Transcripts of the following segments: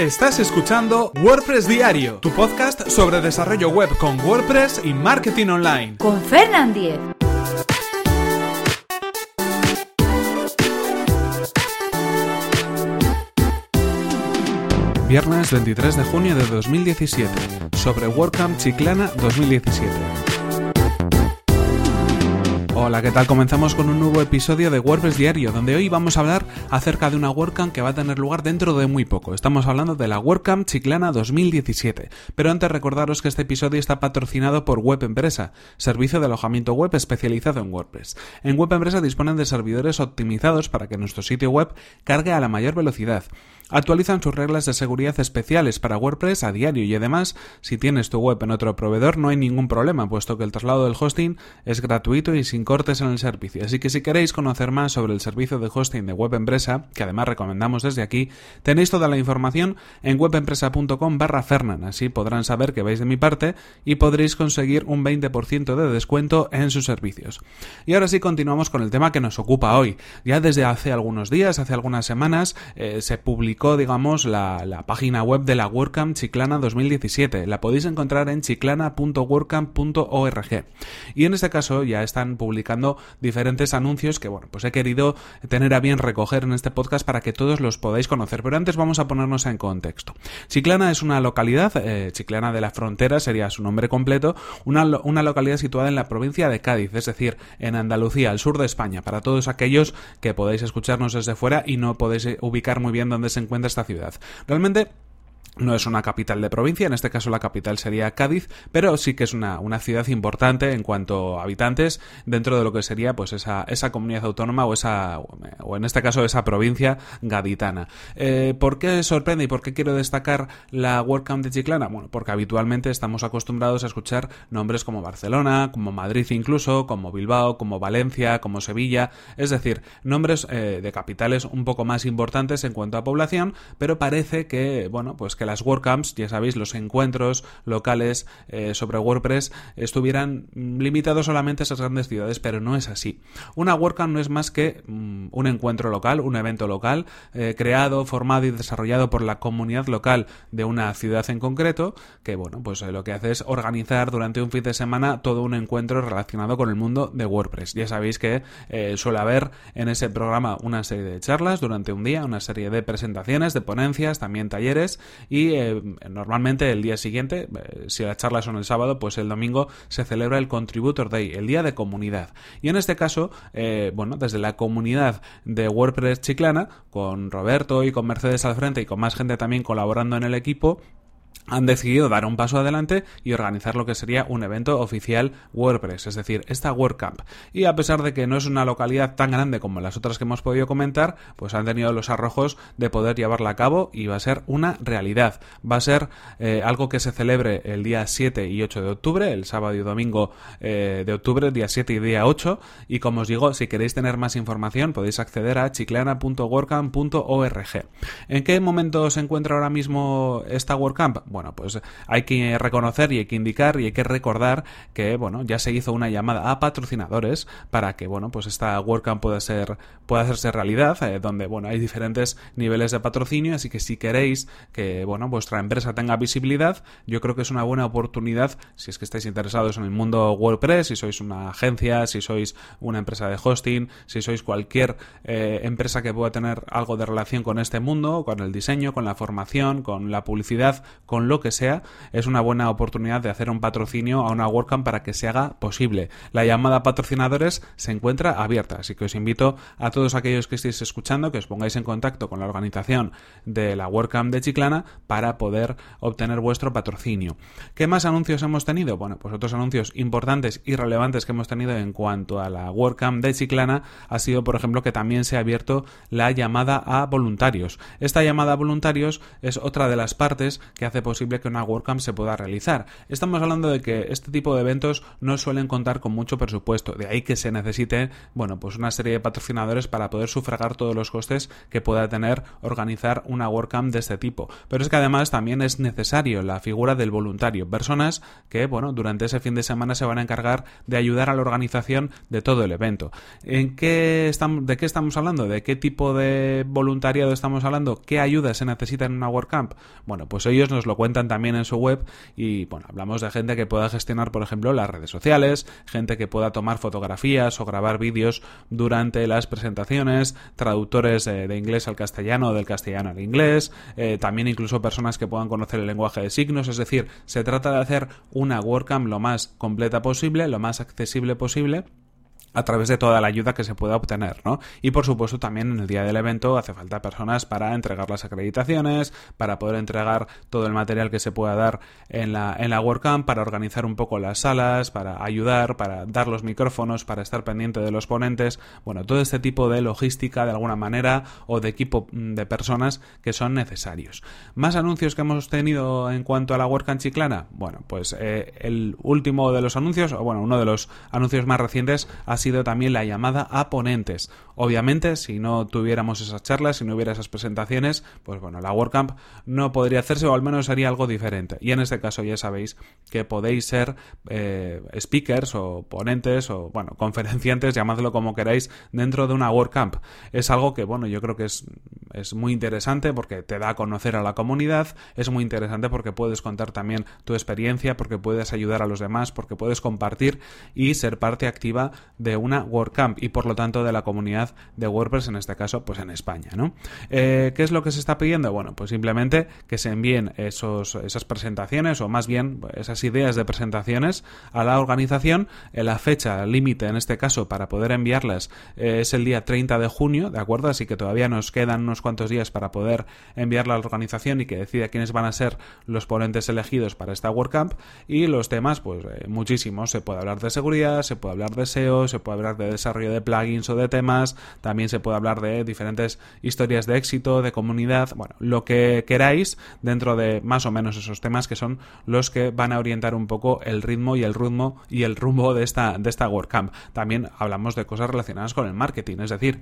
Estás escuchando WordPress Diario, tu podcast sobre desarrollo web con WordPress y marketing online. Con Fernand Diez. Viernes 23 de junio de 2017, sobre WordCamp Chiclana 2017. Hola, ¿qué tal? Comenzamos con un nuevo episodio de WordPress Diario, donde hoy vamos a hablar acerca de una WordCamp que va a tener lugar dentro de muy poco. Estamos hablando de la WordCamp Chiclana 2017. Pero antes recordaros que este episodio está patrocinado por Web Empresa, servicio de alojamiento web especializado en WordPress. En Web Empresa disponen de servidores optimizados para que nuestro sitio web cargue a la mayor velocidad. Actualizan sus reglas de seguridad especiales para WordPress a diario y además, si tienes tu web en otro proveedor no hay ningún problema, puesto que el traslado del hosting es gratuito y sin en el servicio. Así que si queréis conocer más sobre el servicio de hosting de Web Empresa, que además recomendamos desde aquí, tenéis toda la información en webempresa.com barra Fernan. Así podrán saber que vais de mi parte y podréis conseguir un 20% de descuento en sus servicios. Y ahora sí continuamos con el tema que nos ocupa hoy. Ya desde hace algunos días, hace algunas semanas, eh, se publicó digamos, la, página web de la WordCamp Chiclana 2017. La podéis encontrar en chiclana.wordcamp.org. Y en este caso ya están diferentes anuncios que, bueno, pues he querido tener a bien recoger en este podcast para que todos los podáis conocer. Pero antes vamos a ponernos en contexto. Chiclana es una localidad, eh, Chiclana de la Frontera sería su nombre completo, una, una localidad situada en la provincia de Cádiz, es decir, en Andalucía, al sur de España, para todos aquellos que podáis escucharnos desde fuera y no podéis ubicar muy bien dónde se encuentra esta ciudad. Realmente no es una capital de provincia, en este caso la capital sería Cádiz, pero sí que es una, ciudad importante en cuanto a habitantes dentro de lo que sería pues esa, esa comunidad autónoma o esa o en este caso esa provincia gaditana. Eh, ¿Por qué sorprende y por qué quiero destacar la WordCamp de Chiclana? Bueno, porque habitualmente estamos acostumbrados a escuchar nombres como Barcelona, como Madrid incluso, como Bilbao, como Valencia, como Sevilla, es decir, nombres eh, de capitales un poco más importantes en cuanto a población, pero parece que, bueno, pues que las WordCamps, ya sabéis, los encuentros locales eh, sobre WordPress estuvieran limitados solamente a esas grandes ciudades, pero no es así. Una WordCamp no es más que mm, un encuentro local, un evento local, eh, creado, formado y desarrollado por la comunidad local de una ciudad en concreto, que bueno, pues eh, lo que hace es organizar durante un fin de semana todo un encuentro relacionado con el mundo de WordPress. Ya sabéis que suele haber en ese programa una serie de charlas durante un día, una serie de presentaciones, de ponencias, también talleres y eh, normalmente el día siguiente, eh, si las charlas son el sábado, pues el domingo se celebra el Contributor Day, el día de comunidad. Y en este caso, eh, bueno, desde la comunidad de WordPress chiclana, con Roberto y con Mercedes al frente y con más gente también colaborando en el equipo, han decidido dar un paso adelante y organizar lo que sería un evento oficial WordPress, es decir, esta WordCamp. Y a pesar de que no es una localidad tan grande como las otras que hemos podido comentar, pues han tenido los arrojos de poder llevarla a cabo y va a ser una realidad. Va a ser eh, algo que se celebre el día 7 y 8 de octubre, el sábado y domingo eh, de octubre, día 7 y día 8. Y como os digo, si queréis tener más información, podéis acceder a chicleana.wordcamp.org. ¿En qué momento se encuentra ahora mismo esta WordCamp? Bueno, pues hay que reconocer y hay que indicar y hay que recordar que, bueno, ya se hizo una llamada a patrocinadores para que, bueno, pues esta WordCamp pueda ser, pueda hacerse realidad, eh, donde, bueno, hay diferentes niveles de patrocinio, así que si queréis que, bueno, vuestra empresa tenga visibilidad, yo creo que es una buena oportunidad, si es que estáis interesados en el mundo WordPress, si sois una agencia, si sois una empresa de hosting, si sois cualquier eh, empresa que pueda tener algo de relación con este mundo, con el diseño, con la formación, con la publicidad, con lo que sea, es una buena oportunidad de hacer un patrocinio a una WordCamp para que se haga posible. La llamada a patrocinadores se encuentra abierta, así que os invito a todos aquellos que estéis escuchando que os pongáis en contacto con la organización de la WordCamp de Chiclana para poder obtener vuestro patrocinio. ¿Qué más anuncios hemos tenido? Bueno, pues otros anuncios importantes y relevantes que hemos tenido en cuanto a la WordCamp de Chiclana ha sido, por ejemplo, que también se ha abierto la llamada a voluntarios. Esta llamada a voluntarios es otra de las partes que hace posible que una WordCamp se pueda realizar. Estamos hablando de que este tipo de eventos no suelen contar con mucho presupuesto, de ahí que se necesite, bueno, pues una serie de patrocinadores para poder sufragar todos los costes que pueda tener organizar una WordCamp de este tipo. Pero es que además también es necesario la figura del voluntario, personas que, bueno, durante ese fin de semana se van a encargar de ayudar a la organización de todo el evento. ¿En qué estamos, ¿De qué estamos hablando? ¿De qué tipo de voluntariado estamos hablando? ¿Qué ayuda se necesita en una WordCamp? Bueno, pues ellos nos lo cuentan también en su web y, bueno, hablamos de gente que pueda gestionar, por ejemplo, las redes sociales, gente que pueda tomar fotografías o grabar vídeos durante las presentaciones, traductores de inglés al castellano o del castellano al inglés, eh, también incluso personas que puedan conocer el lenguaje de signos, es decir, se trata de hacer una WordCamp lo más completa posible, lo más accesible posible a través de toda la ayuda que se pueda obtener, ¿no? Y por supuesto también en el día del evento hace falta personas para entregar las acreditaciones, para poder entregar todo el material que se pueda dar en la, en la WordCamp, para organizar un poco las salas, para ayudar, para dar los micrófonos, para estar pendiente de los ponentes, bueno, todo este tipo de logística de alguna manera o de equipo mm, de personas que son necesarios. Más anuncios que hemos tenido en cuanto a la WordCamp chiclana, bueno, pues eh, el último de los anuncios, o bueno, uno de los anuncios más recientes ha sido también la llamada a ponentes. Obviamente, si no tuviéramos esas charlas, si no hubiera esas presentaciones, pues bueno, la WordCamp no podría hacerse o al menos sería algo diferente. Y en este caso ya sabéis que podéis ser eh, speakers o ponentes o, bueno, conferenciantes, llamadlo como queráis, dentro de una WordCamp. Es algo que, bueno, yo creo que es, es muy interesante porque te da a conocer a la comunidad, es muy interesante porque puedes contar también tu experiencia, porque puedes ayudar a los demás, porque puedes compartir y ser parte activa de una WordCamp y por lo tanto de la comunidad de WordPress, en este caso, pues en España, ¿no? Eh, ¿Qué es lo que se está pidiendo? Bueno, pues simplemente que se envíen esos, esas presentaciones o más bien esas ideas de presentaciones a la organización. Eh, la fecha límite en este caso para poder enviarlas eh, es el día 30 de junio, ¿de acuerdo? Así que todavía nos quedan unos cuantos días para poder enviarla a la organización y que decida quiénes van a ser los ponentes elegidos para esta WordCamp y los temas, pues muchísimos. Se puede hablar de seguridad, se puede hablar de SEO, se puede hablar de desarrollo de plugins o de temas, también se puede hablar de diferentes historias de éxito, de comunidad, bueno, lo que queráis dentro de más o menos esos temas que son los que van a orientar un poco el ritmo y el ritmo y el rumbo de esta, de esta WordCamp. También hablamos de cosas relacionadas con el marketing, es decir,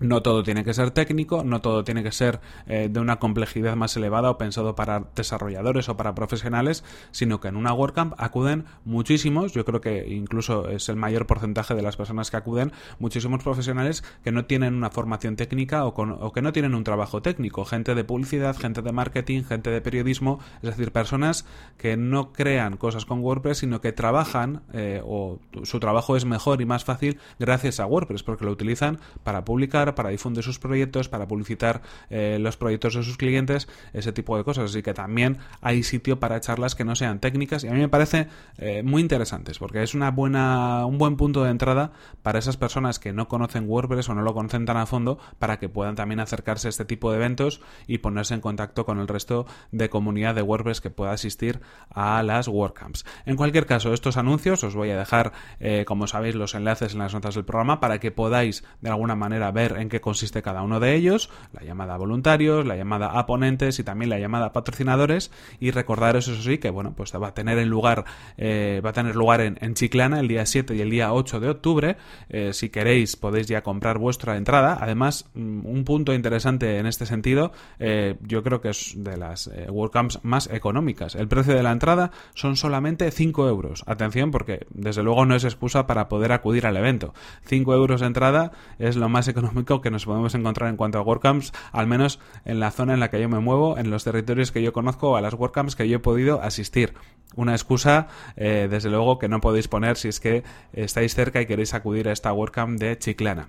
no todo tiene que ser técnico, no todo tiene que ser eh, de una complejidad más elevada o pensado para desarrolladores o para profesionales, sino que en una WordCamp acuden muchísimos, yo creo que incluso es el mayor porcentaje de las personas que acuden, muchísimos profesionales que no tienen una formación técnica o, que no tienen un trabajo técnico, gente de publicidad, gente de marketing, gente de periodismo, es decir, personas que no crean cosas con WordPress, sino que trabajan eh, o su trabajo es mejor y más fácil gracias a WordPress, porque lo utilizan para publicar, para difundir sus proyectos, para publicitar eh, los proyectos de sus clientes, ese tipo de cosas. Así que también hay sitio para charlas que no sean técnicas y a mí me parece eh, muy interesantes porque es una buena, un buen punto de entrada para esas personas que no conocen WordPress o no lo conocen tan a fondo para que puedan también acercarse a este tipo de eventos y ponerse en contacto con el resto de comunidad de WordPress que pueda asistir a las WordCamps. En cualquier caso, estos anuncios os voy a dejar, eh, como sabéis, los enlaces en las notas del programa para que podáis de alguna manera ver en qué consiste cada uno de ellos, la llamada a voluntarios, la llamada a ponentes y también la llamada a patrocinadores y recordaros eso sí que bueno pues va a tener en lugar eh, va a tener lugar en, Chiclana el día 7 y el día 8 de octubre. Eh, si queréis podéis ya comprar vuestra entrada. Además mm, un punto interesante en este sentido eh, yo creo que es de las WordCamps más económicas. El precio de la entrada son solamente 5 euros. Atención porque desde luego no es excusa para poder acudir al evento. 5 euros de entrada es lo más económico que nos podemos encontrar en cuanto a WordCamps, al menos en la zona en la que yo me muevo, en los territorios que yo conozco, a las WordCamps que yo he podido asistir. Una excusa, eh, desde luego, que no podéis poner si es que estáis cerca y queréis acudir a esta WordCamp de Chiclana.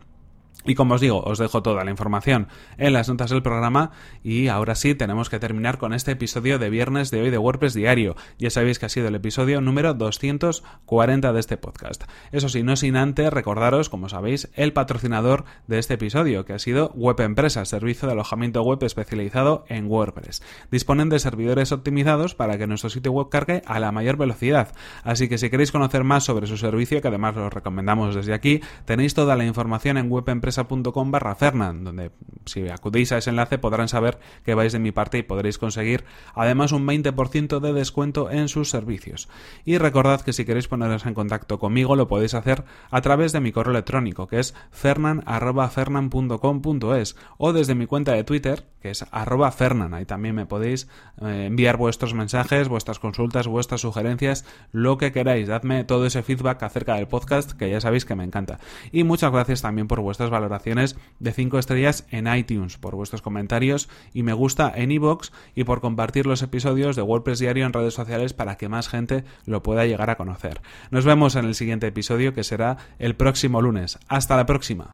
Y como os digo, os dejo toda la información en las notas del programa y ahora sí tenemos que terminar con este episodio de viernes de hoy de WordPress Diario. Ya sabéis que ha sido el episodio número 240 de este podcast. Eso sí, no sin antes recordaros, como sabéis, el patrocinador de este episodio, que ha sido Web Empresa, servicio de alojamiento web especializado en WordPress. Disponen de servidores optimizados para que nuestro sitio web cargue a la mayor velocidad. Así que si queréis conocer más sobre su servicio, que además os recomendamos desde aquí, tenéis toda la información en Web empresa.com barra Fernan, donde si acudís a ese enlace podrán saber que vais de mi parte y podréis conseguir además un 20% de descuento en sus servicios. Y recordad que si queréis poneros en contacto conmigo lo podéis hacer a través de mi correo electrónico que es fernan.fernan.com.es o desde mi cuenta de Twitter que es arroba fernan. Ahí también me podéis eh, enviar vuestros mensajes, vuestras consultas, vuestras sugerencias, lo que queráis. Dadme todo ese feedback acerca del podcast que ya sabéis que me encanta. Y muchas gracias también por vuestras valoraciones de 5 estrellas en iTunes, por vuestros comentarios y me gusta en iVoox y por compartir los episodios de WordPress Diario en redes sociales para que más gente lo pueda llegar a conocer. Nos vemos en el siguiente episodio que será el próximo lunes. Hasta la próxima.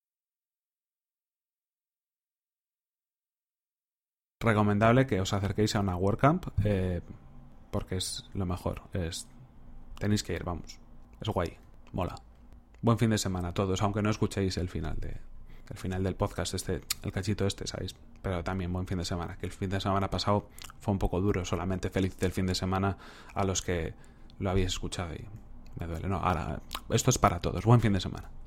recomendable que os acerquéis a una WordCamp eh, porque es lo mejor. Es, tenéis que ir, vamos. Es guay, mola. Buen fin de semana a todos, aunque no escuchéis el final de el final del podcast, este, el cachito este, ¿sabéis? Pero también buen fin de semana, que el fin de semana pasado fue un poco duro, solamente feliz del fin de semana a los que lo habéis escuchado y me duele. No, ahora, esto es para todos. Buen fin de semana.